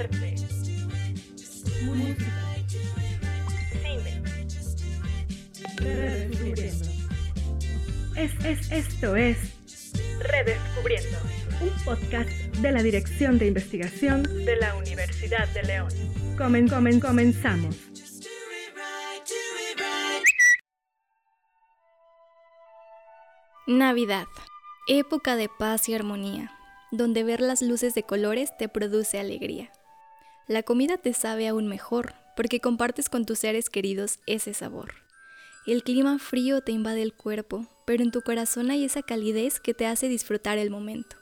arte, música, cine. Redescubriendo. Es, es, esto es Redescubriendo, un podcast de la Dirección de Investigación de la Universidad de León. Comen, comen, comenzamos. Navidad, época de paz y armonía, donde ver las luces de colores te produce alegría. La comida te sabe aún mejor, porque compartes con tus seres queridos ese sabor. El clima frío te invade el cuerpo, pero en tu corazón hay esa calidez que te hace disfrutar el momento.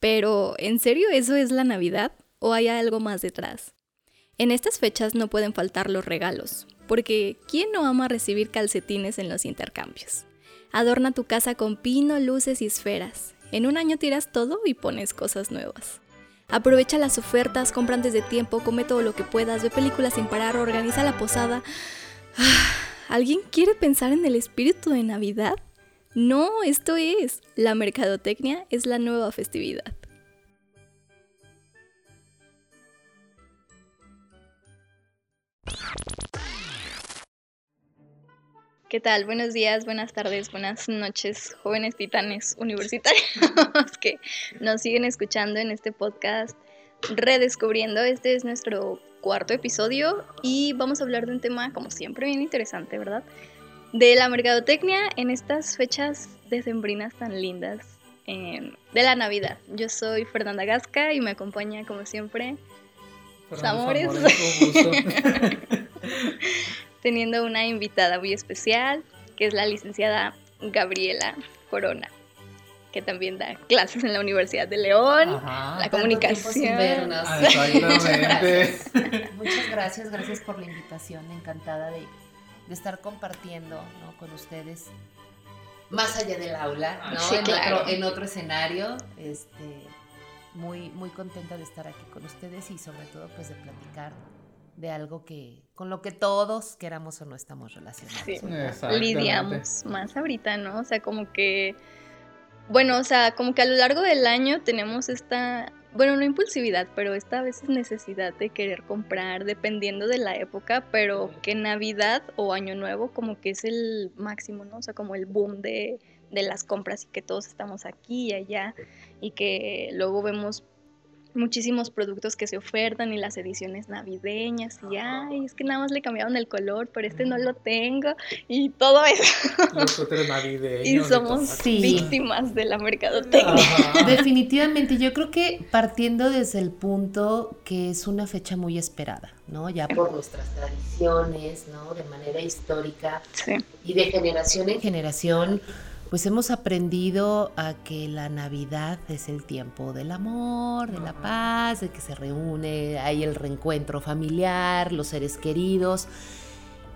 Pero, ¿en serio eso es la Navidad? ¿O hay algo más detrás? En estas fechas no pueden faltar los regalos, porque ¿quién no ama recibir calcetines en los intercambios? Adorna tu casa con pino, luces y esferas. En un año tiras todo y pones cosas nuevas. Aprovecha las ofertas, compra antes de tiempo, come todo lo que puedas, ve películas sin parar, organiza la posada. ¿Alguien quiere pensar en el espíritu de Navidad? No, esto es. La mercadotecnia es la nueva festividad. ¿Qué tal? Buenos días, buenas tardes, buenas noches, jóvenes titanes universitarios que nos siguen escuchando en este podcast Redescubriendo. Este es nuestro cuarto episodio y vamos a hablar de un tema, como siempre, bien interesante, ¿verdad? De la mercadotecnia en estas fechas decembrinas tan lindas eh, de la Navidad. Yo soy Fernanda Gasca y me acompaña, como siempre, Samores. teniendo una invitada muy especial, que es la licenciada Gabriela Corona, que también da clases en la Universidad de León, la comunicación. Muchas gracias, gracias por la invitación, encantada de, estar compartiendo con ustedes. Más allá del aula, ¿no? en, otro, en otro escenario, este, muy, muy contenta de estar aquí con ustedes y sobre todo pues de platicar de algo que con lo que todos queramos o no estamos relacionados. Sí, lidiamos más ahorita, ¿no? O sea, como que, bueno, o sea, como que a lo largo del año tenemos esta, bueno, no impulsividad, pero esta a veces necesidad de querer comprar dependiendo de la época, pero que Navidad o Año Nuevo como que es el máximo, ¿no? O sea, como el boom de, de las compras y que todos estamos aquí y allá y que luego vemos muchísimos productos que se ofertan y las ediciones navideñas y ay, es que nada más le cambiaron el color, pero este no lo tengo y todo eso. Nosotros navideños. Y somos víctimas de la mercadotecnia. Definitivamente, yo creo que partiendo desde el punto que es una fecha muy esperada, ¿no? Ya por nuestras tradiciones, ¿no? De manera histórica y de generación en generación pues hemos aprendido a que la Navidad es el tiempo del amor, de la paz, de que se reúne, hay el reencuentro familiar, los seres queridos.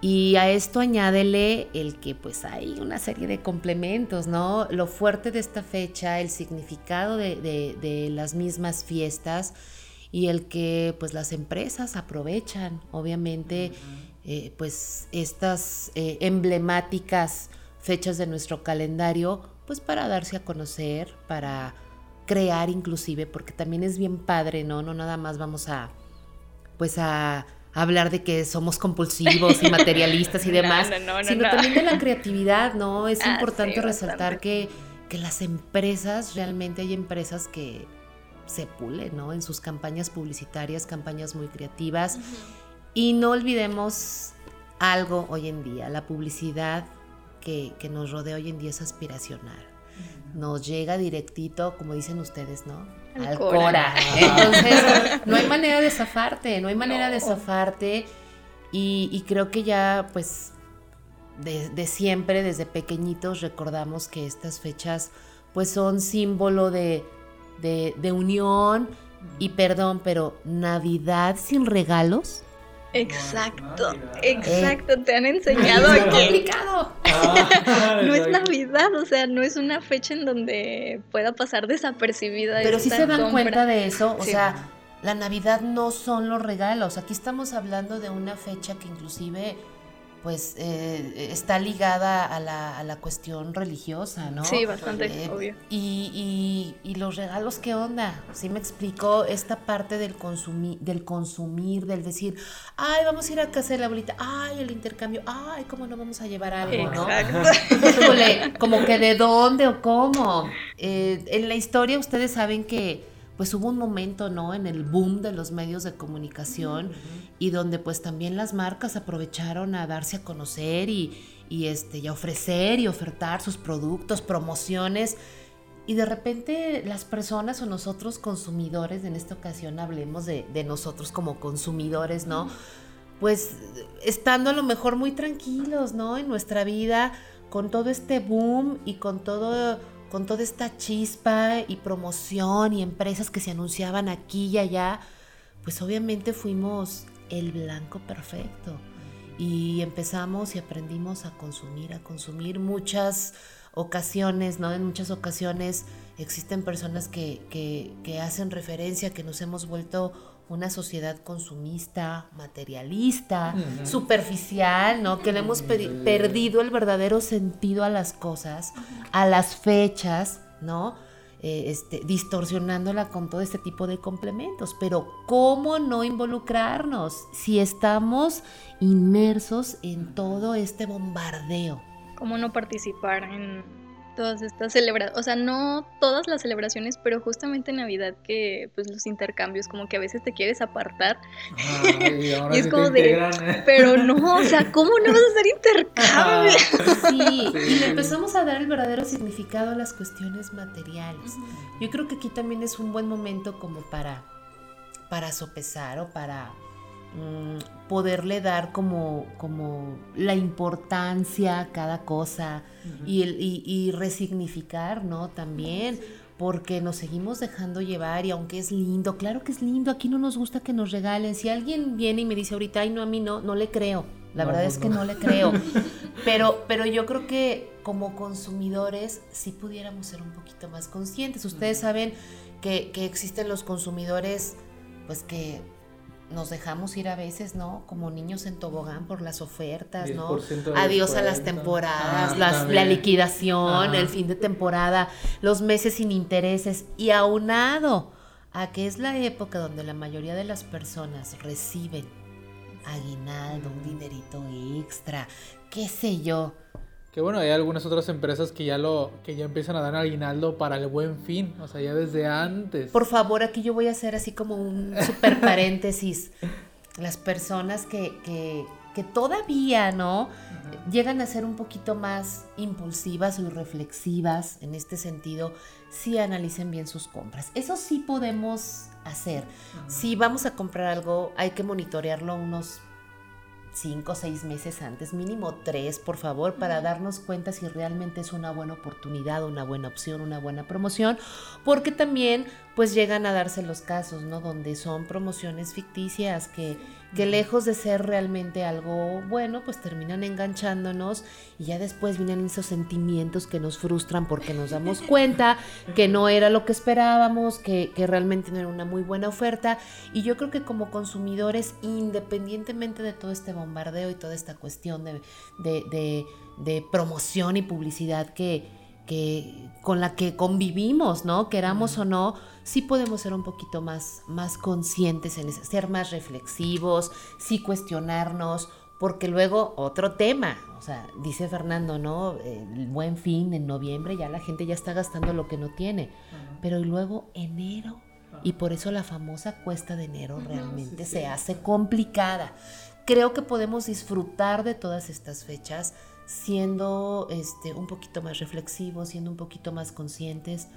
Y a esto añádele el que pues hay una serie de complementos, ¿no? Lo fuerte de esta fecha, el significado de, las mismas fiestas y el que pues las empresas aprovechan, obviamente, eh, pues estas eh, emblemáticas fechas de nuestro calendario, pues para darse a conocer, para crear inclusive, porque también es bien padre, ¿no? No nada más vamos a, pues a hablar de que somos compulsivos y materialistas y demás, sino también de la creatividad, ¿no? Es ah, importante resaltar que, que las empresas, realmente hay empresas que se pulen, ¿no? En sus campañas publicitarias, campañas muy creativas. Y no olvidemos algo hoy en día, la publicidad que, nos rodea hoy en día es aspiracional. Nos llega directito, como dicen ustedes, ¿no? Al, cora. Entonces, no hay manera de zafarte, no hay manera de zafarte. Y, creo que ya, pues, de, siempre, desde pequeñitos, recordamos que estas fechas, pues, son símbolo de, de unión y perdón, pero Navidad sin regalos Exacto, exacto, te han enseñado es complicado. Ah, no es Navidad, o sea, no es una fecha en donde pueda pasar desapercibida. Pero si se dan cuenta de eso, o sea, la Navidad no son los regalos. Aquí estamos hablando de una fecha que inclusive pues eh, está ligada a la, a la, cuestión religiosa, ¿no? Sí, bastante, eh, obvio. Y, y, y, los regalos, ¿qué onda? Sí me explicó esta parte del, consumir, del consumir, del decir, ay, vamos a ir a casa de la abuelita, ay, el intercambio, ay, ¿cómo no vamos a llevar algo, no? como que de dónde o cómo. Eh, en la historia ustedes saben que pues hubo un momento, ¿no? En el boom de los medios de comunicación y donde pues también las marcas aprovecharon a darse a conocer y, y, este, y a ofrecer y ofertar sus productos, promociones. Y de repente las personas o nosotros consumidores, en esta ocasión hablemos de, de nosotros como consumidores, ¿no? Pues estando a lo mejor muy tranquilos, ¿no? En nuestra vida, con todo este boom y con todo con toda esta chispa y promoción y empresas que se anunciaban aquí y allá, pues obviamente fuimos el blanco perfecto. Y empezamos y aprendimos a consumir, a consumir muchas ocasiones, ¿no? En muchas ocasiones existen personas que, que, hacen referencia que nos hemos vuelto una sociedad consumista, materialista, superficial, ¿no? Que le hemos perdido el verdadero sentido a las cosas, a las fechas, ¿no? Eh, este, distorsionándola con todo este tipo de complementos. Pero ¿cómo no involucrarnos si estamos inmersos en todo este bombardeo? ¿Cómo no participar en todas estas celebraciones, o sea, no todas las celebraciones, pero justamente en Navidad que pues los intercambios como que a veces te quieres apartar. y, es como de, ¿eh? pero no, o sea, ¿cómo no vas a hacer intercambio? Sí, y le empezamos a dar el verdadero significado a las cuestiones materiales. Yo creo que aquí también es un buen momento como para para sopesar o para Mm, poderle dar como, como la importancia a cada cosa y, y, resignificar, ¿no? También, porque nos seguimos dejando llevar y aunque es lindo, claro que es lindo, aquí no nos gusta que nos regalen. Si alguien viene y me dice ahorita, ay, no, a mí no, no le creo. La verdad es que no. le creo. Pero, pero yo creo que como consumidores sí pudiéramos ser un poquito más conscientes. Ustedes saben que, que existen los consumidores pues que nos dejamos ir a veces, ¿no? Como niños en tobogán por las ofertas, ¿no? Adiós a las temporadas, ah, la liquidación, el fin de temporada, los meses sin intereses. Y aunado a que es la época donde la mayoría de las personas reciben aguinaldo, un dinerito extra, qué sé yo que bueno, hay algunas otras empresas que ya lo que ya empiezan a dar aguinaldo para el buen fin, o sea, ya desde antes. Por favor, aquí yo voy a hacer así como un super paréntesis. Las personas que, que, que todavía, ¿no? Llegan a ser un poquito más impulsivas o reflexivas en este sentido, sí analicen bien sus compras. Eso sí podemos hacer. Si vamos a comprar algo, hay que monitorearlo unos cinco o seis meses antes, mínimo tres, por favor, para darnos cuenta si realmente es una buena oportunidad, una buena opción, una buena promoción, porque también pues llegan a darse los casos, ¿no? Donde son promociones ficticias que que lejos de ser realmente algo bueno, pues terminan enganchándonos y ya después vienen esos sentimientos que nos frustran porque nos damos cuenta que no era lo que esperábamos, que, realmente no era una muy buena oferta. Y yo creo que como consumidores, independientemente de todo este bombardeo y toda esta cuestión de, de promoción y publicidad que, que, con la que convivimos, ¿no? Queramos o no, sí podemos ser un poquito más, más conscientes en ser más reflexivos, sí cuestionarnos, porque luego otro tema, o sea, dice Fernando, ¿no? El buen fin en noviembre ya la gente ya está gastando lo que no tiene, pero luego enero, y por eso la famosa cuesta de enero realmente se hace complicada. Creo que podemos disfrutar de todas estas fechas siendo este, un poquito más reflexivos, siendo un poquito más conscientes.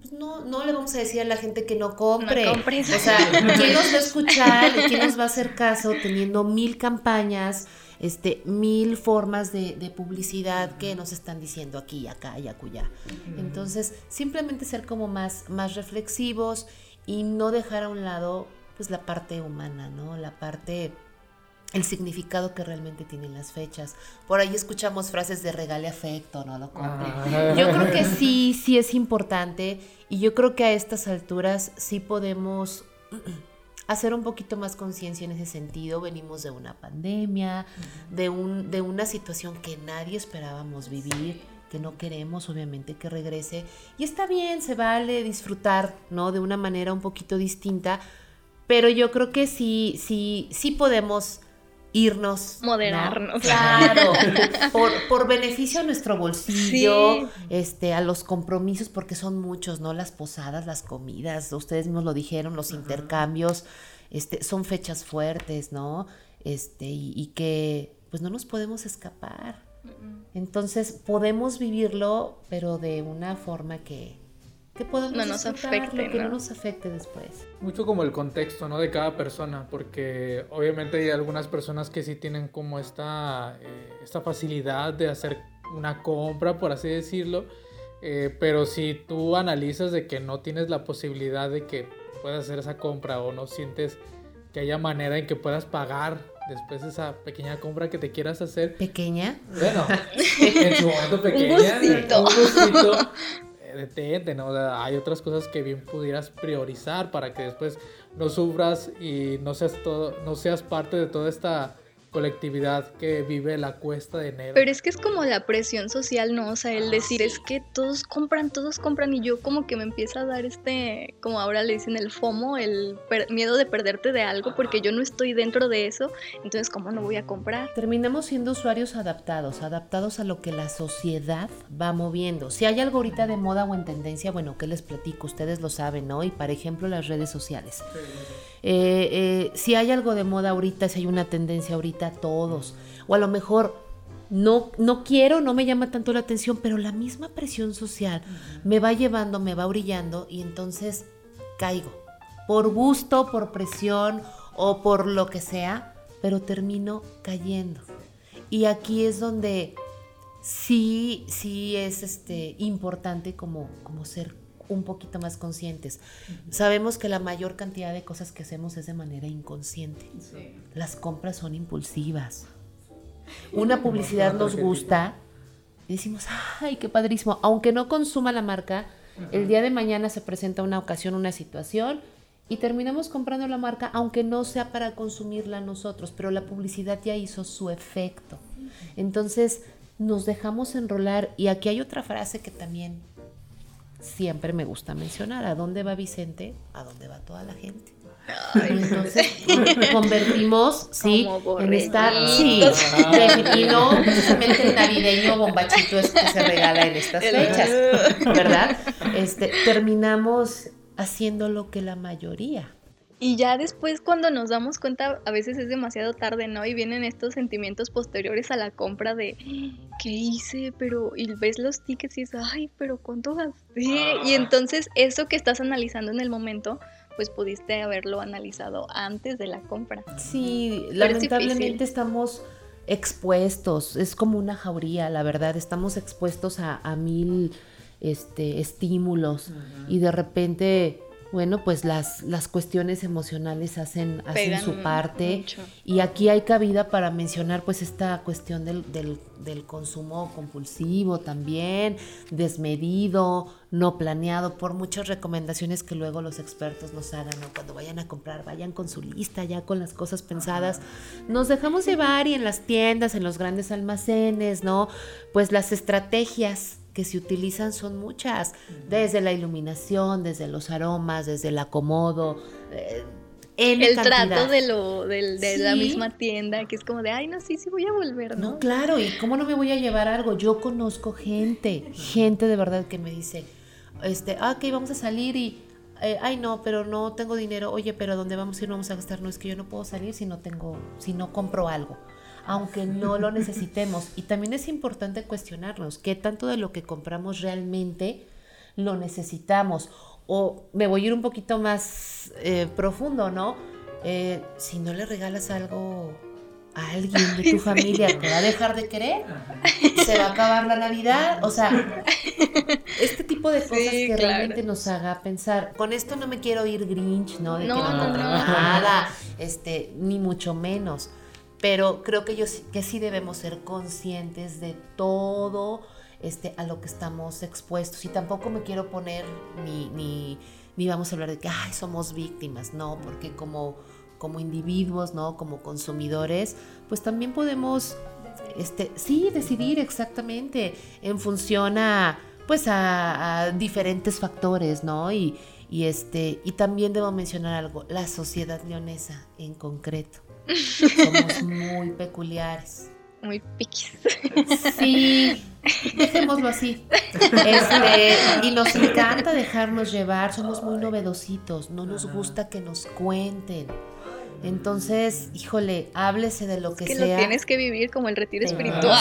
Pues no, no le vamos a decir a la gente que no compre. o sea, ¿quién nos va a escuchar? ¿Quién nos va a hacer caso teniendo mil campañas, este, mil formas de, de publicidad que nos están diciendo aquí, acá y acullá? Entonces, simplemente ser como más, más reflexivos y no dejar a un lado pues la parte humana, ¿no? La parte el significado que realmente tienen las fechas. Por ahí escuchamos frases de regale afecto, no lo compre. Ah. Yo creo que sí, sí es importante y yo creo que a estas alturas sí podemos hacer un poquito más conciencia en ese sentido. Venimos de una pandemia, de, un, de una situación que nadie esperábamos vivir que no queremos obviamente que regrese y está bien, se vale disfrutar, ¿no? De una manera un poquito distinta, pero yo creo que sí, sí, sí podemos irnos. Modernarnos. Claro, por, beneficio a nuestro bolsillo, este, a los compromisos, porque son muchos, ¿no? Las posadas, las comidas, ustedes mismos lo dijeron, los intercambios, este, son fechas fuertes, ¿no? Este, y, y que pues no nos podemos escapar. Entonces podemos vivirlo, pero de una forma que, que podemos no nos afecte, que ¿no? nos afecte después. Mucho como el contexto, ¿no? De cada persona, porque obviamente hay algunas personas que sí tienen como esta, eh, esta facilidad de hacer una compra, por así decirlo, eh, pero si tú analizas de que no tienes la posibilidad de que puedas hacer esa compra o no sientes que haya manera en que puedas pagar después esa pequeña compra que te quieras hacer. ¿Pequeña? Bueno, en su momento pequeña. un gustito. Un gustito. Detente, ¿no? hay otras cosas que bien pudieras priorizar para que después no sufras y no seas todo, no seas parte de toda esta colectividad que vive la cuesta de enero. Pero es que es como la presión social, ¿no? O sea, el decir es que todos compran, todos compran y yo como que me empieza a dar este, como ahora le dicen el FOMO, el miedo de perderte de algo porque yo no estoy dentro de eso, entonces ¿cómo no voy a comprar? Terminamos siendo usuarios adaptados, adaptados a lo que la sociedad va moviendo. Si hay algo ahorita de moda o en tendencia, bueno, ¿qué les platico? Ustedes lo saben, ¿no? Y por ejemplo las redes sociales. Eh, eh, si hay algo de moda ahorita, si hay una tendencia ahorita, todos. O a lo mejor no, no quiero, no me llama tanto la atención, pero la misma presión social me va llevando, me va brillando y entonces caigo. Por gusto, por presión o por lo que sea, pero termino cayendo. Y aquí es donde sí, sí es este, importante como, como ser un poquito más conscientes. Sabemos que la mayor cantidad de cosas que hacemos es de manera inconsciente. Las compras son impulsivas. Una publicidad nos gusta y decimos, ay, qué padrísimo. Aunque no consuma la marca, el día de mañana se presenta una ocasión, una situación y terminamos comprando la marca, aunque no sea para consumirla nosotros, pero la publicidad ya hizo su efecto. Entonces nos dejamos enrolar y aquí hay otra frase que también siempre me gusta mencionar. ¿A dónde va Vicente? ¿A dónde va toda la gente? Entonces convertimos, sí, en estar, sí, y no precisamente el navideño bombachito es que se regala en estas fechas, ¿verdad? Este, terminamos haciendo lo que la mayoría y ya después cuando nos damos cuenta, a veces es demasiado tarde, ¿no? Y vienen estos sentimientos posteriores a la compra de, ¿qué hice? Pero, y ves los tickets y dices, ay, pero ¿cuánto gasté? Y entonces eso que estás analizando en el momento, pues pudiste haberlo analizado antes de la compra. Sí, lamentablemente estamos expuestos, es como una jauría, la verdad, estamos expuestos a, mil este, estímulos y de repente bueno, pues las, las cuestiones emocionales hacen, hacen su parte. Y aquí hay cabida para mencionar pues esta cuestión del, del, consumo compulsivo también, desmedido, no planeado, por muchas recomendaciones que luego los expertos nos hagan, ¿no? Cuando vayan a comprar, vayan con su lista, ya con las cosas pensadas. Nos dejamos llevar y en las tiendas, en los grandes almacenes, ¿no? Pues las estrategias que se utilizan son muchas, desde la iluminación, desde los aromas, desde el acomodo. Eh, el trato de lo de, la misma tienda, que es como de, ay, no, sí, sí voy a volver, ¿no? No, claro, y cómo no me voy a llevar algo. Yo conozco gente, gente de verdad que me dice, este, ah, ok, vamos a salir y, eh, ay, no, pero no tengo dinero. Oye, pero ¿dónde vamos a ir? No vamos a gastar. No, es que yo no puedo salir si no tengo, si no compro algo aunque no lo necesitemos. Y también es importante cuestionarnos qué tanto de lo que compramos realmente lo necesitamos. O me voy a ir un poquito más eh, profundo, ¿no? Eh, si no le regalas algo a alguien de tu familia, ¿te va a dejar de querer? ¿Se va a acabar la Navidad? O sea, este tipo de cosas que realmente nos haga pensar. Con esto no me quiero ir Grinch, ¿no? De que no, no, nada, este, ni mucho menos pero creo que, yo, que sí debemos ser conscientes de todo este, a lo que estamos expuestos. Y tampoco me quiero poner ni, ni, ni vamos a hablar de que Ay, somos víctimas, no, porque como, como individuos, ¿no? Como consumidores, pues también podemos, este, sí, decidir exactamente en función a, pues a, diferentes factores, ¿no? Y, y, este, y también debo mencionar algo, la sociedad leonesa en concreto. Somos muy peculiares muy piquis. Sí, dejémoslo así. Este, y nos encanta dejarnos llevar, somos muy novedositos, no nos gusta que nos cuenten. Entonces, híjole, háblese de lo que, que sea. Lo tienes que vivir como el retiro espiritual.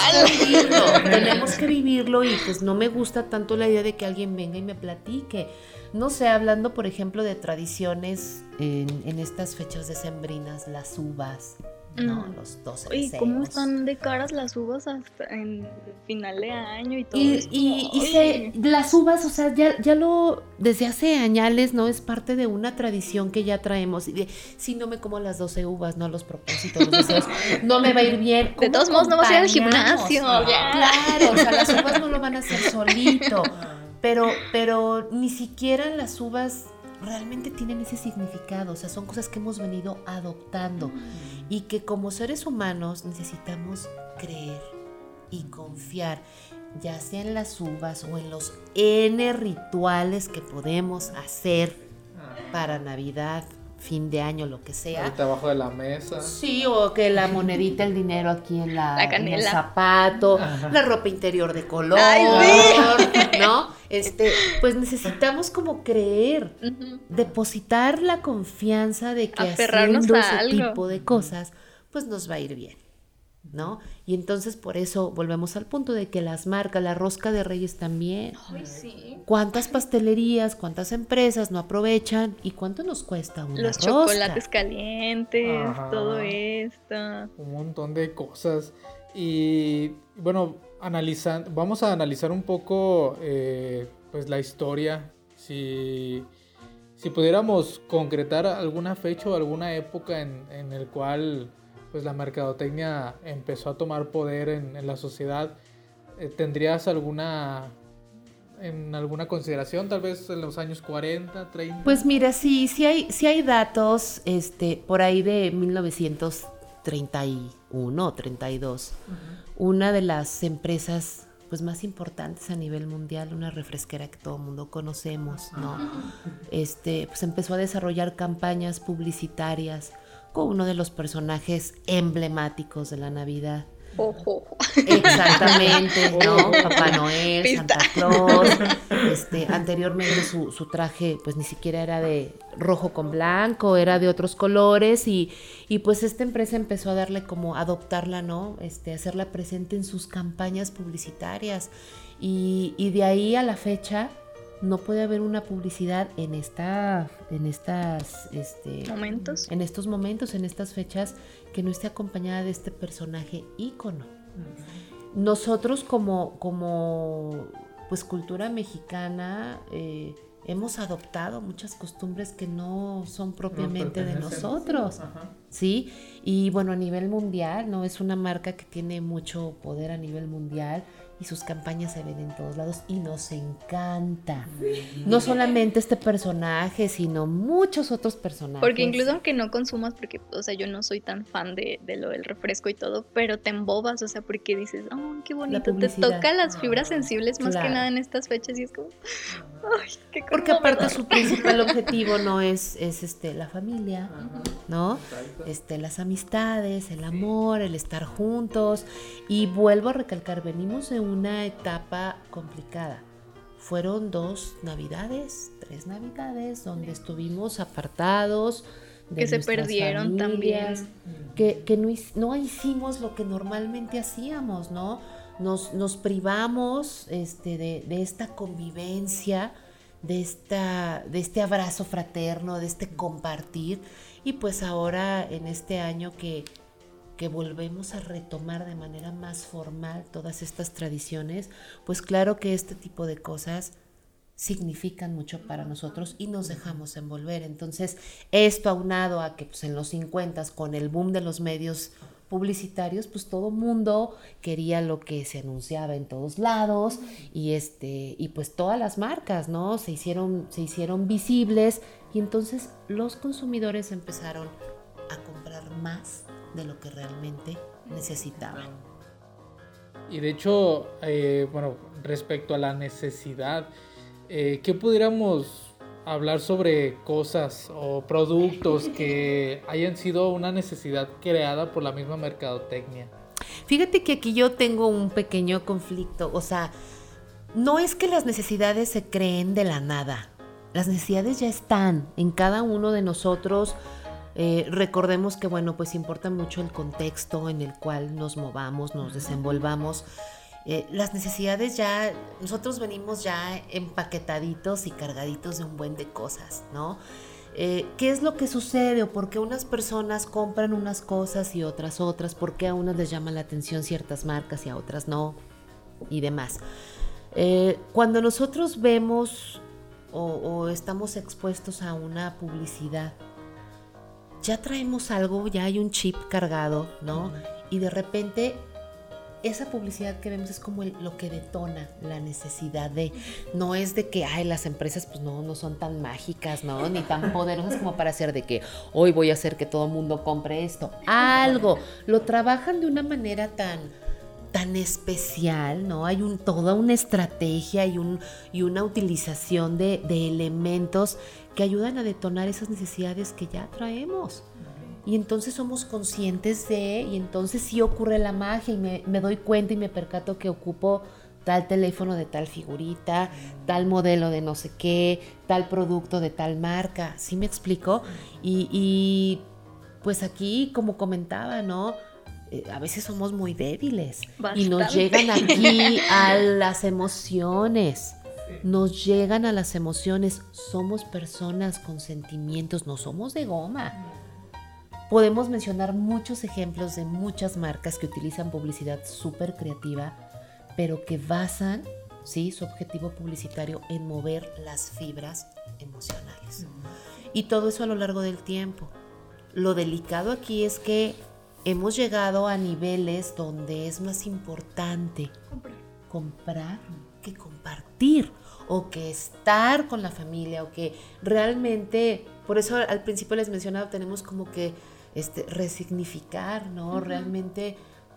tenemos que vivirlo y pues no me gusta tanto la idea de que alguien venga y me platique. No sé, hablando por ejemplo de tradiciones en, en estas fechas decembrinas, las uvas, ¿no? Mm. Los 12 ¿Y cómo están de caras las uvas hasta en final de año y todo y, Y, las uvas, o sea, ya, ya lo, desde hace años, ¿no? Es parte de una tradición que ya traemos. Y de, si no me como las 12 uvas, no los propósitos, los deseos, no me va a ir bien. De todos modos, no vas a ir al gimnasio. Claro, o sea, las uvas no lo van a hacer solito. Pero, pero ni siquiera las uvas realmente tienen ese significado, o sea, son cosas que hemos venido adoptando. Y que como seres humanos necesitamos creer y confiar, ya sea en las uvas o en los N rituales que podemos hacer para Navidad, fin de año, lo que sea. Ahorita abajo de la mesa. Sí, o que la monedita, el dinero aquí en, la, el zapato, la ropa interior de color, ¿no? Este, pues necesitamos como creer, depositar la confianza de que haciendo ese tipo de cosas, pues nos va a ir bien. ¿No? Y entonces por eso volvemos al punto de que las marcas, la rosca de reyes también. Ay, sí. ¿Cuántas pastelerías, cuántas empresas no aprovechan y cuánto nos cuesta una Los chocolates calientes, todo esto. Un montón de cosas. Y bueno, analizando, vamos a analizar un poco eh, pues la historia. Si, si pudiéramos concretar alguna fecha o alguna época en, en el cual pues la mercadotecnia empezó a tomar poder en, la sociedad, eh, ¿tendrías alguna en alguna consideración, tal vez en los años 40, 30? Pues mira, sí, sí hay, sí hay datos este, por ahí de 1931 o 32. Una de las empresas pues más importantes a nivel mundial, una refresquera que todo el mundo conocemos, ¿no? Este, pues empezó a desarrollar campañas publicitarias con uno de los personajes emblemáticos de la Navidad. Ojo. Exactamente, ¿no? Papá Noel, Santa Claus. Este, anteriormente su, su, traje pues ni siquiera era de rojo con blanco, era de otros colores y, y, pues esta empresa empezó a darle como adoptarla, ¿no? Este, hacerla presente en sus campañas publicitarias y, y de ahí a la fecha no puede haber una publicidad en esta en estas este, momentos. en estos momentos en estas fechas que no esté acompañada de este personaje ícono. Nosotros como como pues cultura mexicana eh, hemos adoptado muchas costumbres que no son propiamente de nosotros, ¿sí? Y bueno, a nivel mundial, ¿no? Es una marca que tiene mucho poder a nivel mundial y sus campañas se ven en todos lados y nos encanta. No solamente este personaje, sino muchos otros personajes. Porque incluso aunque no consumas, porque, o sea, yo no soy tan fan de, de lo del refresco y todo, pero te embobas, o sea, porque dices, oh, qué bonito, te toca las fibras sensibles más que nada en estas fechas y es como, ay, qué Porque aparte su principal objetivo no es, es este, la familia, ¿no? Este, las amistades, el amor, el estar juntos. Y vuelvo a recalcar, venimos de una etapa complicada. Fueron dos navidades, tres navidades, donde estuvimos apartados. De que se perdieron también. Que, que no, no, hicimos lo que normalmente hacíamos, ¿no? Nos, nos privamos este, de, de, esta convivencia, de, esta, de este abrazo fraterno, de este compartir. Y pues ahora en este año que que volvemos a retomar de manera más formal todas estas tradiciones, pues claro que este tipo de cosas significan mucho para nosotros y nos dejamos envolver. Entonces, esto aunado a que pues, en los 50 con el boom de los medios publicitarios, pues todo mundo quería lo que se anunciaba en todos lados y este y pues todas las marcas, ¿no? Se hicieron se hicieron visibles y entonces los consumidores empezaron a comprar más de lo que realmente necesitaban. Y de hecho, eh, bueno, respecto a la necesidad, eh, ¿qué pudiéramos hablar sobre cosas o productos que hayan sido una necesidad creada por la misma mercadotecnia? Fíjate que aquí yo tengo un pequeño conflicto, o sea, no es que las necesidades se creen de la nada, las necesidades ya están en cada uno de nosotros. Eh, recordemos que, bueno, pues importa mucho el contexto en el cual nos movamos, nos desenvolvamos. Eh, las necesidades ya, nosotros venimos ya empaquetaditos y cargaditos de un buen de cosas, ¿no? Eh, ¿Qué es lo que sucede o por qué unas personas compran unas cosas y otras otras? ¿Por qué a unas les llama la atención ciertas marcas y a otras no? Y demás. Eh, cuando nosotros vemos o, o estamos expuestos a una publicidad, ya traemos algo, ya hay un chip cargado, ¿no? Y de repente esa publicidad que vemos es como lo que detona la necesidad de, no es de que, ay, las empresas pues no, no son tan mágicas, ¿no? Ni tan poderosas como para hacer de que hoy voy a hacer que todo el mundo compre esto. Algo, lo trabajan de una manera tan tan especial, ¿no? Hay un, toda una estrategia y, un, y una utilización de, de elementos que ayudan a detonar esas necesidades que ya traemos y entonces somos conscientes de, y entonces sí ocurre la magia y me, doy cuenta y me percato que ocupo tal teléfono de tal figurita, tal modelo de no sé qué, tal producto de tal marca, ¿sí me explico? Y, pues aquí, como comentaba, ¿no? Eh, a veces somos muy débiles y nos llegan aquí a las emociones. Nos llegan a las emociones. Somos personas con sentimientos, no somos de goma. Podemos mencionar muchos ejemplos de muchas marcas que utilizan publicidad súper creativa, pero que basan ¿sí? su objetivo publicitario en mover las fibras emocionales. Y todo eso a lo largo del tiempo. Lo delicado aquí es que hemos llegado a niveles donde es más importante comprar, que compartir o que estar con la familia o que realmente, por eso al principio les mencionaba, tenemos como que este, resignificar, ¿no? Realmente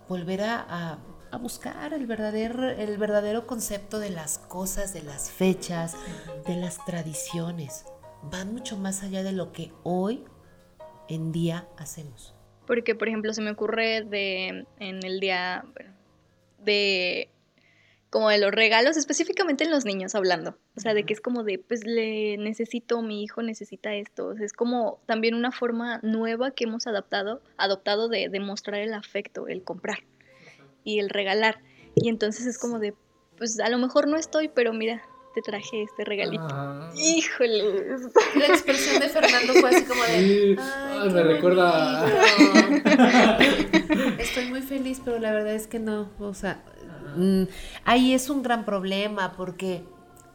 volver a, buscar el verdadero, el verdadero concepto de las cosas, de las fechas, de las tradiciones. Van mucho más allá de lo que hoy en día hacemos. Porque, por ejemplo, se me ocurre de en el día de como de los regalos, específicamente en los niños hablando. O sea, de que es como de, pues le necesito, mi hijo necesita esto. es como también una forma nueva que hemos adaptado, adoptado de demostrar el afecto, el comprar y el regalar. Y entonces es como de, pues a lo mejor no estoy, pero mira, te traje este regalito. Híjole. La expresión de Fernando fue así como de. Ay, me recuerda. Estoy muy feliz, pero la verdad es que no. O sea, Mm, ahí es un gran problema porque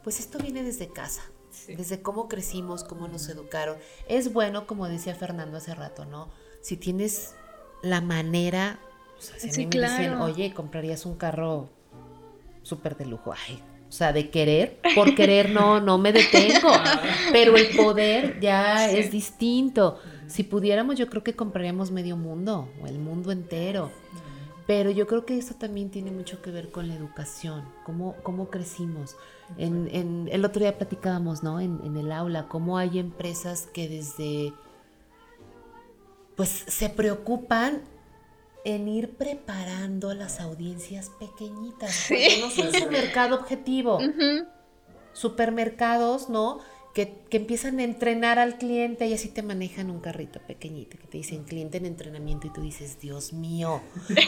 pues esto viene desde casa. Desde cómo crecimos, cómo nos educaron. Es bueno, como decía Fernando hace rato, ¿no? Si tienes la manera, o sea, si me dicen, oye, comprarías un carro súper de lujo, ay, o sea, de querer, por querer no, no me detengo, pero el poder ya es distinto. Si pudiéramos, yo creo que compraríamos medio mundo o el mundo entero. Pero yo creo que eso también tiene mucho que ver con la educación, cómo, cómo crecimos. En, el otro día platicábamos, ¿no? En, el aula, cómo hay empresas que desde, pues se preocupan en ir preparando a las audiencias pequeñitas, sí. no son su mercado objetivo. Supermercados, ¿no? Que, empiezan a entrenar al cliente y así te manejan un carrito pequeñito, que te dicen cliente en entrenamiento y tú dices, Dios mío,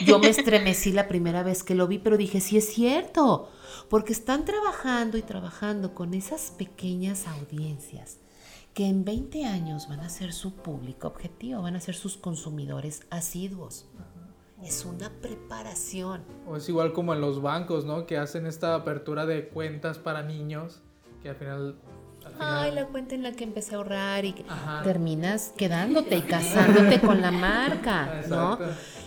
yo me estremecí la primera vez que lo vi, pero dije, sí es cierto, porque están trabajando y trabajando con esas pequeñas audiencias que en 20 años van a ser su público objetivo, van a ser sus consumidores asiduos. Es una preparación. O es igual como en los bancos, ¿no? Que hacen esta apertura de cuentas para niños que al final Ay, la cuenta en la que empecé a ahorrar y terminas quedándote y casándote con la marca, ¿no?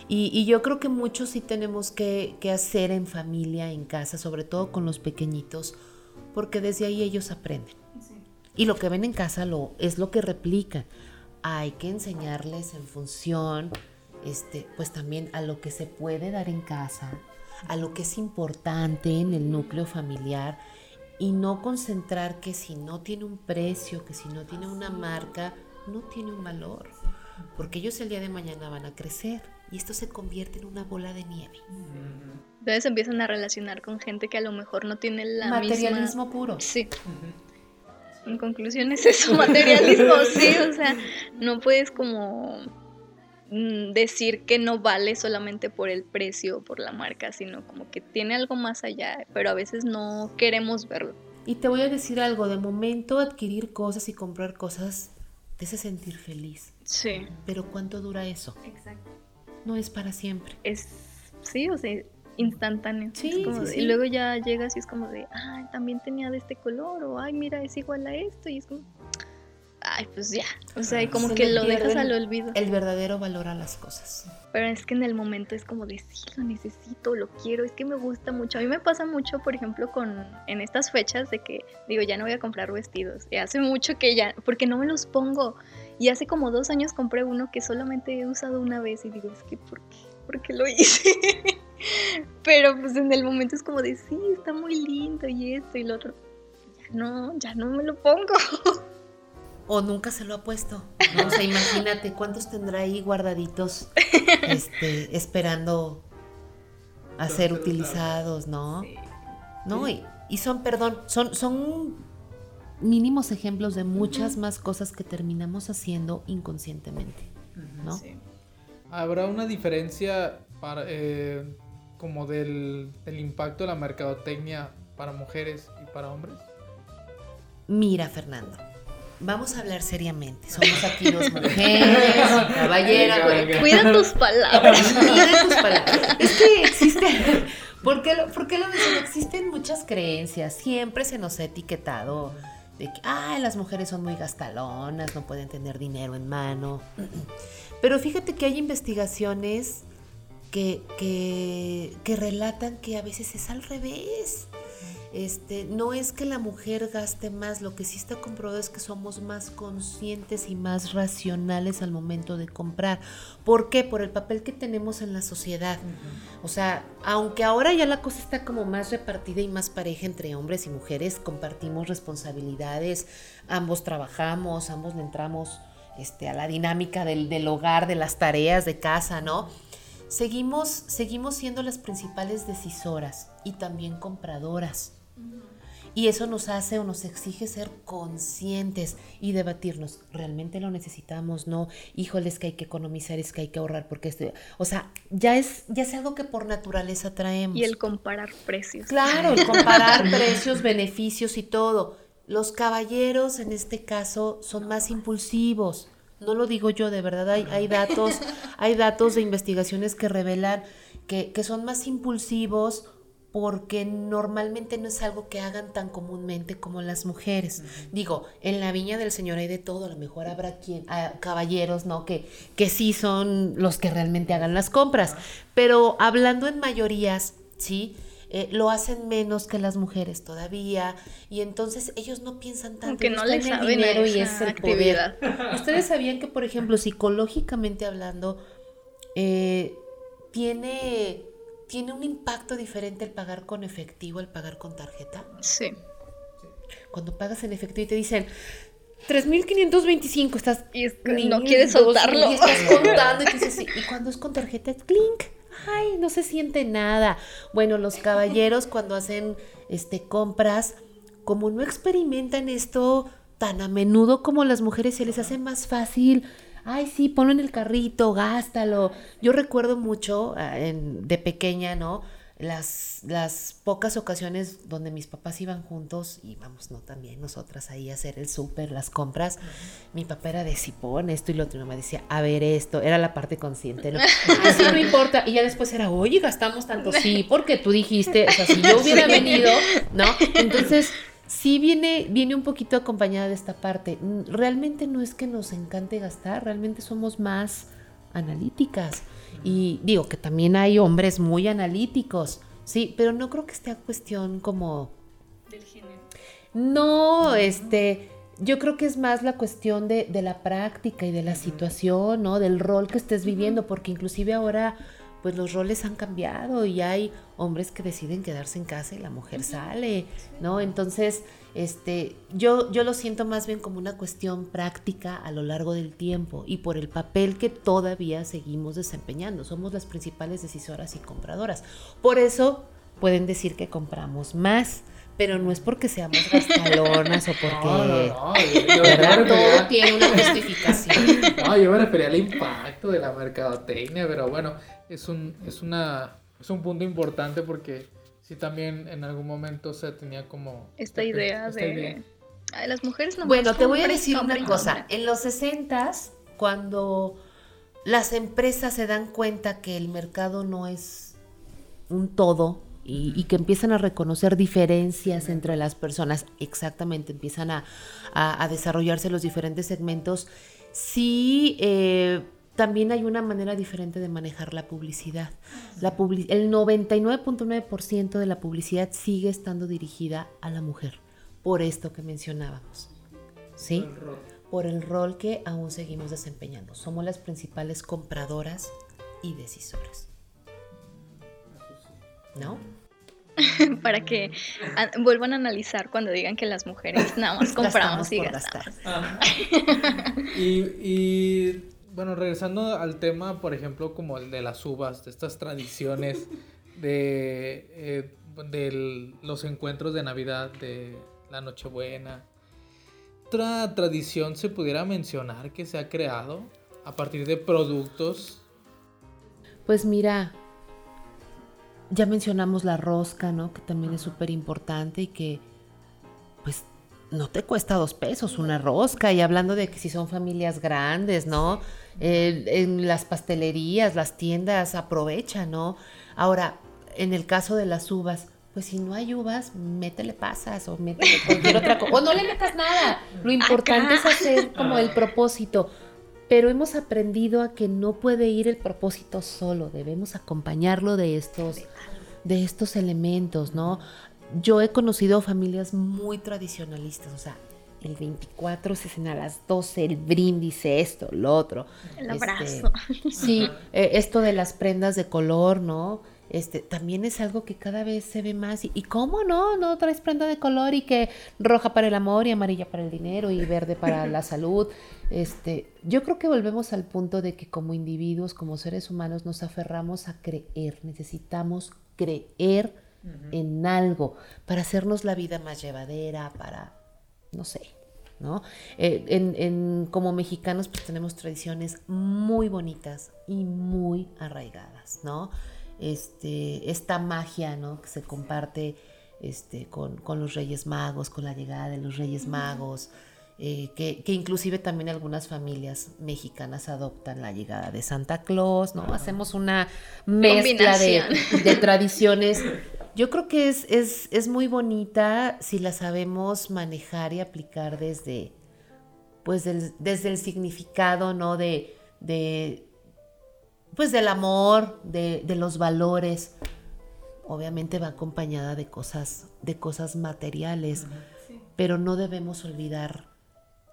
Y, yo creo que muchos sí tenemos que, hacer en familia, en casa, sobre todo con los pequeñitos, porque desde ahí ellos aprenden. Y lo que ven en casa lo, es lo que replican. Hay que enseñarles en función, este, pues también a lo que se puede dar en casa, a lo que es importante en el núcleo familiar y no concentrar que si no tiene un precio, que si no tiene una marca, no tiene un valor, porque ellos el día de mañana van a crecer y esto se convierte en una bola de nieve. Entonces empiezan a relacionar con gente que a lo mejor no tiene la materialismo puro. Sí. En conclusión es eso, materialismo, sí, o sea, no puedes como decir que no vale solamente por el precio o por la marca, sino como que tiene algo más allá, pero a veces no queremos verlo. Y te voy a decir algo, de momento adquirir cosas y comprar cosas te hace sentir feliz. Sí. Pero ¿cuánto dura eso? Exacto no es para siempre. Es, sí, o sea, instantáneo. Sí, Y luego ya llegas y es como de, ay, también tenía de este color, o ay, mira, es igual a esto, y es como, ay, pues ya. O sea, y como que lo dejas al olvido. El verdadero valor a las cosas. Pero es que en el momento es como de, sí, lo necesito, lo quiero, es que me gusta mucho. A mí me pasa mucho, por ejemplo, con en estas fechas de que digo, ya no voy a comprar vestidos. Y hace mucho que ya, porque no me los pongo. Y hace como dos años compré uno que solamente he usado una vez y digo, es que ¿por qué? ¿Por qué lo hice? Pero pues en el momento es como de, sí, está muy lindo y esto y lo otro. Ya no, ya no me lo pongo. O nunca se lo ha puesto. O sea, imagínate cuántos tendrá ahí guardaditos este, esperando a ser utilizados, ¿no? No, y, y, son, perdón, son, son mínimos ejemplos de muchas más cosas que terminamos haciendo inconscientemente, ¿no? ¿Habrá una diferencia para, eh, como del, impacto de la mercadotecnia para mujeres y para hombres? Mira, Fernando, vamos a hablar seriamente. Somos aquí dos mujeres, caballera. Cuida tus palabras. Cuida tus palabras. Es que existe. ¿Por qué, lo, ¿Por qué lo Existen muchas creencias. Siempre se nos ha etiquetado de que, ay, las mujeres son muy gastalonas, no pueden tener dinero en mano. Pero fíjate que hay investigaciones que, que, que relatan que a veces es al revés. Este, no es que la mujer gaste más, lo que sí está comprobado es que somos más conscientes y más racionales al momento de comprar. ¿Por qué? Por el papel que tenemos en la sociedad. O sea, aunque ahora ya la cosa está como más repartida y más pareja entre hombres y mujeres, compartimos responsabilidades, ambos trabajamos, ambos entramos este, a la dinámica del, del hogar, de las tareas de casa, ¿no? Seguimos, seguimos siendo las principales decisoras y también compradoras. Y eso nos hace o nos exige ser conscientes y debatirnos, ¿realmente lo necesitamos? No, híjoles que hay que economizar, es que hay que ahorrar porque esto, o sea, ya es ya es algo que por naturaleza traemos. Y el comparar precios. Claro, el comparar precios, beneficios y todo. Los caballeros en este caso son más impulsivos. No lo digo yo, de verdad hay, hay datos, hay datos de investigaciones que revelan que, que son más impulsivos porque normalmente no es algo que hagan tan comúnmente como las mujeres. Digo, en la viña del Señor hay de todo, a lo mejor habrá quien, ah, caballeros, ¿no? Que, que sí son los que realmente hagan las compras, pero hablando en mayorías, ¿sí? Eh, lo hacen menos que las mujeres todavía y entonces ellos no piensan tanto que no les saben dinero y es actividad. Ustedes sabían que, por ejemplo, psicológicamente hablando, eh, tiene ¿Tiene un impacto diferente el pagar con efectivo al pagar con tarjeta? Sí. Cuando pagas en efectivo y te dicen 3.525, estás... Y no quieres soltarlo. Y estás contando y dices, y cuando es con tarjeta es clink. Ay, no se siente nada. Bueno, los caballeros cuando hacen este, compras, como no experimentan esto tan a menudo como las mujeres, se les hace más fácil ay, sí, ponlo en el carrito, gástalo. Yo recuerdo mucho ah, de pequeña, ¿no? Las, las pocas ocasiones donde mis papás iban juntos, íbamos, ¿no? También nosotras ahí a hacer el súper, las compras. Mi papá era de si pon esto y lo otro. Mi mamá decía, a ver esto, era la parte consciente, ¿no? Así no importa. Y ya después era, oye, gastamos tanto. Sí, porque tú dijiste, o sea, si yo hubiera venido, ¿no? Entonces, sí viene, viene un poquito acompañada de esta parte. Realmente no es que nos encante gastar, realmente somos más analíticas. Y digo que también hay hombres muy analíticos, sí, pero no creo que esté a cuestión como... Del género. No, este, yo creo que es más la cuestión de, de la práctica y de la situación, ¿no? Del rol que estés viviendo, porque inclusive ahora pues los roles han cambiado y hay hombres que deciden quedarse en casa y la mujer sale, ¿no? Entonces, este, yo, yo lo siento más bien como una cuestión práctica a lo largo del tiempo y por el papel que todavía seguimos desempeñando. Somos las principales decisoras y compradoras. Por eso pueden decir que compramos más pero no es porque seamos gastalonas o porque no, no, todo tiene una justificación. No, yo me refería al impacto de la mercadotecnia, pero bueno, es un, es una, es un punto importante porque sí también en algún momento se tenía como... Esta idea de... las mujeres no Bueno, te voy a decir una cosa. En los 60 cuando las empresas se dan cuenta que el mercado no es un todo y, que empiezan a reconocer diferencias entre las personas, exactamente, empiezan a, a, desarrollarse los diferentes segmentos, sí eh, también hay una manera diferente de manejar la publicidad. La el 99.9% de la publicidad sigue estando dirigida a la mujer, por esto que mencionábamos. ¿Sí? Por el rol que aún seguimos desempeñando. Somos las principales compradoras y decisoras. ¿No? para que vuelvan a analizar cuando digan que las mujeres nada más compramos y gastamos. y bueno, regresando al tema, por ejemplo, como el de las uvas, de estas tradiciones de, eh, los encuentros de Navidad, de la Nochebuena. ¿Otra tradición se pudiera mencionar que se ha creado a partir de productos? Pues mira, ya mencionamos la rosca, ¿no? Que también es súper importante y que pues no te cuesta dos pesos una rosca. Y hablando de que si son familias grandes, ¿no? Eh, en las pastelerías, las tiendas aprovechan, ¿no? Ahora, en el caso de las uvas, pues si no hay uvas, métele pasas o métele cualquier otra cosa. O no le metas nada. Lo importante es hacer como el propósito. Pero hemos aprendido a que no puede ir el propósito solo, debemos acompañarlo de estos, de estos elementos, ¿no? Yo he conocido familias muy tradicionalistas, o sea, el 24 se cena a las 12, el brindis, esto, lo otro. El este, abrazo. sí, eh, esto de las prendas de color, ¿no? Este, también es algo que cada vez se ve más. Y, cómo no? No traes prenda de color y que roja para el amor y amarilla para el dinero y verde para la salud. Este, yo creo que volvemos al punto de que como individuos, como seres humanos, nos aferramos a creer. Necesitamos creer en algo para hacernos la vida más llevadera, para no sé, ¿no? Eh, en, como mexicanos pues tenemos tradiciones muy bonitas y muy arraigadas, ¿no? Este, esta magia, ¿no? Que se comparte este, con, los Reyes Magos, con la llegada de los Reyes Magos, eh, que, inclusive también algunas familias mexicanas adoptan la llegada de Santa Claus, ¿no? Hacemos una mezcla de, de, tradiciones yo creo que es, es, muy bonita si la sabemos manejar y aplicar desde, pues desde el significado, ¿no? De, de pues del amor, de, de, los valores. Obviamente va acompañada de cosas, de cosas materiales, pero no debemos olvidar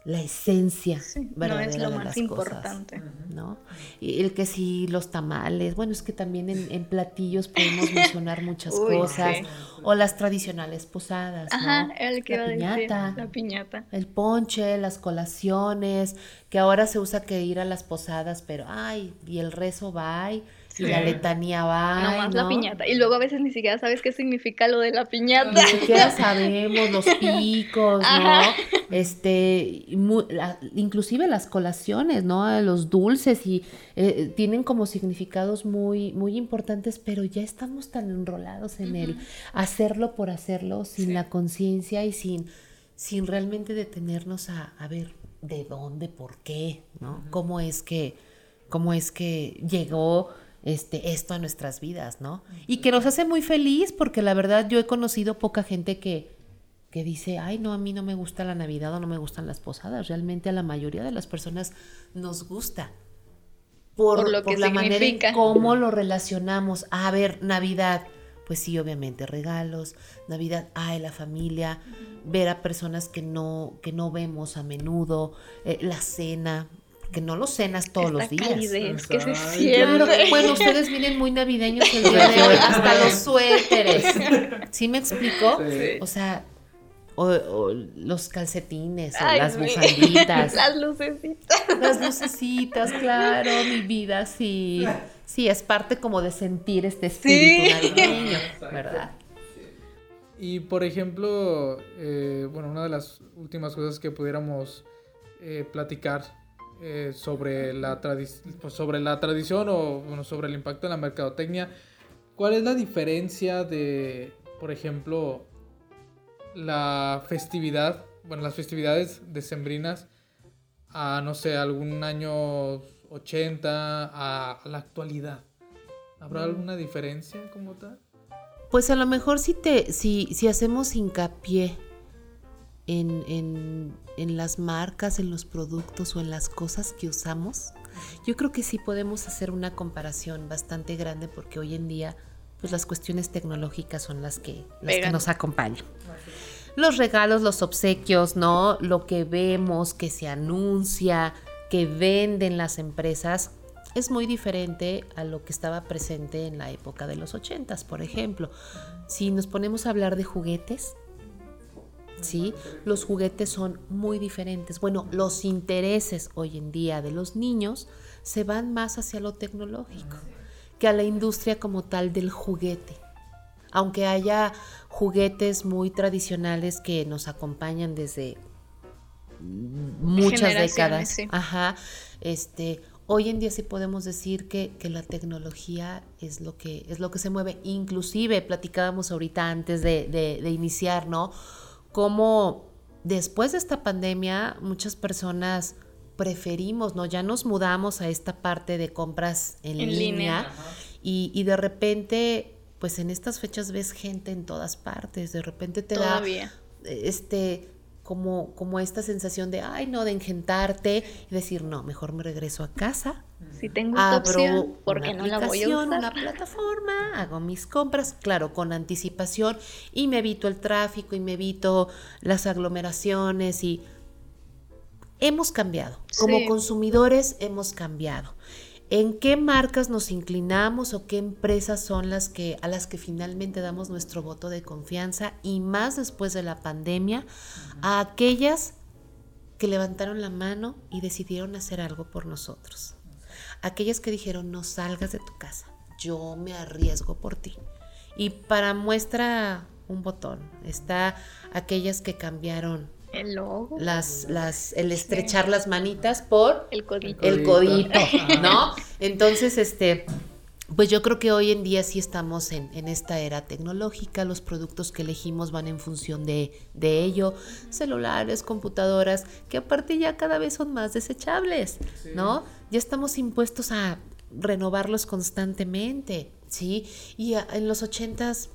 la esencia verdadera no es lo más importante. ¿no? Y el que si los tamales, bueno, es que también en, platillos podemos mencionar muchas cosas, o las tradicionales posadas, Ajá, el que la piñata, la piñata, el ponche, las colaciones, que ahora se usa que ir a las posadas, pero ay, y el rezo va y la letanía va. Nomás ¿no? la piñata. Y luego a veces ni siquiera sabes qué significa lo de la piñata. Ni siquiera sabemos los picos, ¿no? Este, inclusive las colaciones, ¿no? Los dulces y eh, tienen como significados muy, muy importantes, pero ya estamos tan enrolados en el hacerlo por hacerlo, sin la conciencia y sin, sin realmente detenernos a, a ver de dónde, por qué, ¿no? ¿Cómo es que, cómo es que llegó este, esto a nuestras vidas, ¿no? Y que nos hace muy feliz porque la verdad yo he conocido poca gente que, que dice, ay, no, a mí no me gusta la Navidad o no me gustan las posadas. Realmente a la mayoría de las personas nos gusta. Por, lo que la manera en cómo lo relacionamos. A ver, Navidad, pues sí, obviamente, regalos, Navidad, ay, la familia, ver a personas que no, que no vemos a menudo, eh, la cena, que no lo cenas todos los días. que se siente. bueno, ustedes vienen muy navideños el día de hoy, hasta los suéteres. ¿Sí me explicó? O sea, o, los calcetines, o las bufanditas. Las lucecitas. Las lucecitas, claro, mi vida, sí. Sí, es parte como de sentir este espíritu navideño, ¿verdad? Y por ejemplo, eh, bueno, una de las últimas cosas que pudiéramos eh, platicar eh, sobre, la pues, sobre la tradición o bueno, sobre el impacto de la mercadotecnia, ¿cuál es la diferencia de, por ejemplo, la festividad, bueno, las festividades decembrinas a, no sé, algún año 80 a, la actualidad? ¿Habrá mm. alguna diferencia como tal? Pues a lo mejor si, te, si, si hacemos hincapié en, en, en, las marcas, en los productos o en las cosas que usamos, yo creo que sí podemos hacer una comparación bastante grande porque hoy en día pues las cuestiones tecnológicas son las que, las que nos acompañan. Los regalos, los obsequios, ¿no? Lo que vemos, que se anuncia, que venden las empresas, es muy diferente a lo que estaba presente en la época de los ochentas, por ejemplo. Si nos ponemos a hablar de juguetes, ¿sí? Los juguetes son muy diferentes. Bueno, los intereses hoy en día de los niños se van más hacia lo tecnológico que a la industria como tal del juguete. Aunque haya juguetes muy tradicionales que nos acompañan desde muchas décadas. Ajá. Este, hoy en día sí podemos decir que, la tecnología es lo que es lo que se mueve. Inclusive platicábamos ahorita antes de, de, iniciar, ¿no? Cómo después de esta pandemia muchas personas preferimos, ¿no? Ya nos mudamos a esta parte de compras en, línea, y, de repente, pues en estas fechas ves gente en todas partes, de repente te da este como, como esta sensación de, ay, no, de engentarte y decir, no, mejor me regreso a casa. Si tengo esta opción, porque no la voy a usar? Una plataforma, hago mis compras, claro, con anticipación y me evito el tráfico y me evito las aglomeraciones y hemos cambiado. Como consumidores hemos cambiado. ¿En qué marcas nos inclinamos o qué empresas son las que a las que finalmente damos nuestro voto de confianza y más después de la pandemia a aquellas que levantaron la mano y decidieron hacer algo por nosotros? Aquellas que dijeron no salgas de tu casa, yo me arriesgo por ti. Y para muestra un botón, está aquellas que cambiaron el logo. Las, las, el estrechar las manitas por el codito. El codito, ¿no? Entonces, este, pues yo creo que hoy en día sí estamos en, esta era tecnológica, los productos que elegimos van en función de, de, ello, celulares, computadoras, que aparte ya cada vez son más desechables, ¿no? Ya estamos impuestos a renovarlos constantemente, ¿sí? Y en los ochentas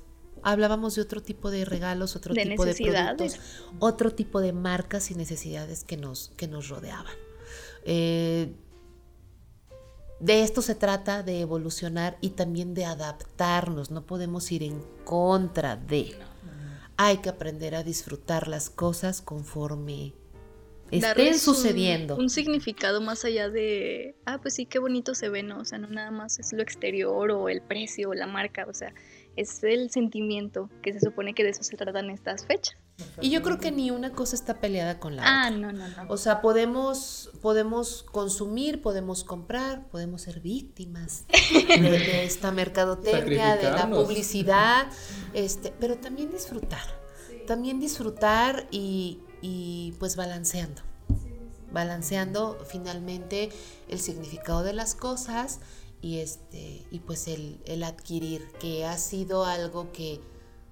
hablábamos de otro tipo de regalos, otro tipo de productos, otro tipo de marcas y necesidades que nos, que nos rodeaban. Eh, de esto se trata, de evolucionar y también de adaptarnos. No podemos ir en contra de. Hay que aprender a disfrutar las cosas conforme estén sucediendo. Un, un, significado más allá de, ah, pues sí, qué bonito se ve, ¿no? O sea, no nada más es lo exterior o el precio o la marca, o sea, es el sentimiento que se supone que de eso se tratan estas fechas. Y yo creo que ni una cosa está peleada con la ah, otra. no, no, no. O sea, podemos, podemos consumir, podemos comprar, podemos ser víctimas de, esta mercadotecnia, de la publicidad, este, pero también disfrutar. También disfrutar y, y pues balanceando. Balanceando finalmente el significado de las cosas y este y pues el, el, adquirir que ha sido algo que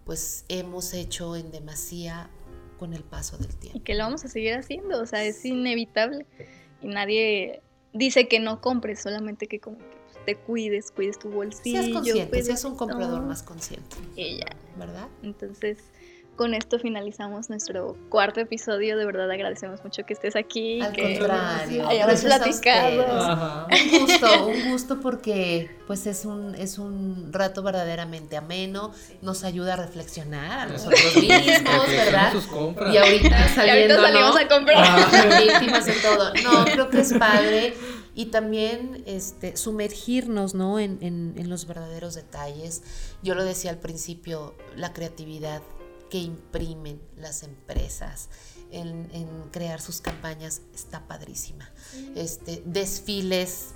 pues hemos hecho en demasía con el paso del tiempo. y que lo vamos a seguir haciendo o sea es inevitable. Y nadie dice que no compres solamente que como que pues, te cuides cuides tu bolsillo seas consciente seas un comprador más consciente ya. verdad entonces con esto finalizamos nuestro cuarto episodio. De verdad agradecemos mucho que estés aquí. Al que contrario, hayamos platicado. Un gusto, un gusto porque pues es un, es un rato verdaderamente ameno, nos ayuda a reflexionar a nosotros mismos, ¿verdad? Y ahorita saliendo, y ahorita salimos a comprar. víctimas de todo. No, creo que es padre y también este, sumergirnos ¿no? en, en, en, los verdaderos detalles. Yo lo decía al principio, la creatividad que imprimen las empresas en, en crear sus campañas está padrísima. Este, desfiles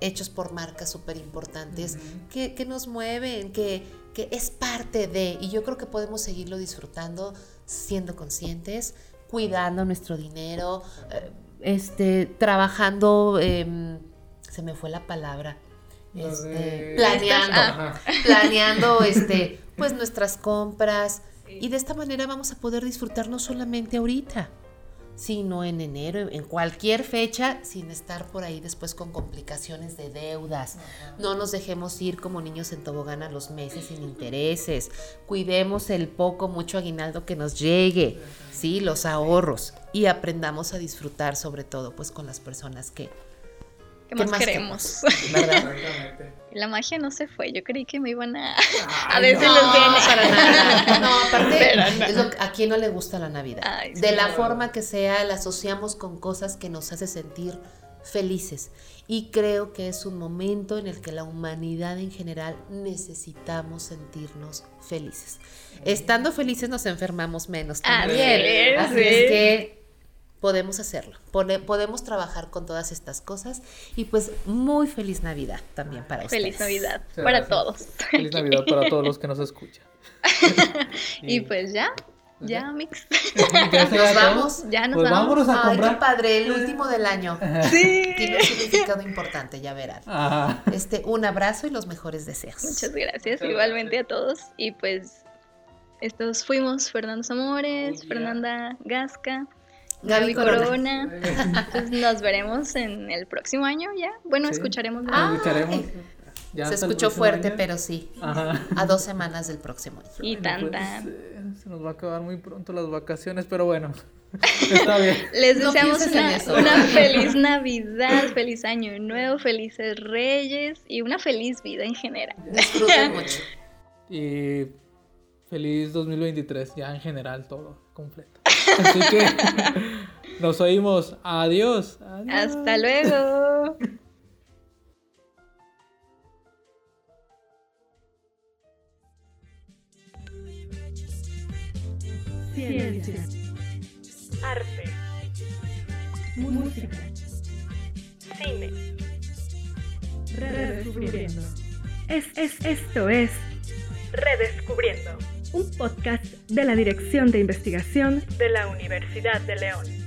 hechos por marcas súper importantes que, que, nos mueven, que, que es parte de, y yo creo que podemos seguirlo disfrutando siendo conscientes, cuidando nuestro dinero. Eh, este, trabajando, em, se me fue la palabra, este, planeando, planeando, este, pues nuestras compras y de esta manera vamos a poder disfrutar no solamente ahorita, sino en enero, en cualquier fecha, sin estar por ahí después con complicaciones de deudas. No nos dejemos ir como niños en tobogán a los meses sin intereses. Cuidemos el poco, mucho aguinaldo que nos llegue, ¿sí? Los ahorros. Y aprendamos a disfrutar sobre todo pues con las personas que, ¿Qué más, queremos? ¿Verdad? La magia no se fue. Yo creí que me iban a, a desilusionar. No, para nada. No, aparte, es lo, a quién no le gusta la Navidad. de la forma que sea, la asociamos con cosas que nos hace sentir felices. Y creo que es un momento en el que la humanidad en general necesitamos sentirnos felices. Estando felices nos enfermamos menos también. Así es que podemos hacerlo, podemos trabajar con todas estas cosas y pues muy feliz Navidad también para ustedes. Feliz Navidad para todos. Feliz Navidad para todos los que nos escuchan. y, pues ya, ya, Mix. ¿Ya nos vamos. Ya nos pues vamos. Vámonos a comprar. Ay, qué padre, el último del año. Sí. Tiene un significado importante, ya verán. Este, un abrazo y los mejores deseos. Muchas gracias, igualmente a todos. Y pues, estos fuimos Fernando Zamores, Fernanda Gasca. Gaby Corona. Pues nos veremos en el próximo año ya. Bueno, escucharemos. Ah, escucharemos. se escuchó fuerte, pero sí. A dos semanas del próximo año. Y tan, pues, eh, se nos va a acabar muy pronto las vacaciones, pero bueno. Está bien. Les deseamos una, feliz Navidad, feliz Año Nuevo, felices Reyes y una feliz vida en general. Disfruten mucho. Y feliz 2023, ya en general, todo completo. Así que nos oímos. Adiós. Hasta luego. Ciencia. Arte. Música. Cine. Redescubriendo. Es, es, esto es Redescubriendo un podcast de la Dirección de Investigación de la Universidad de León.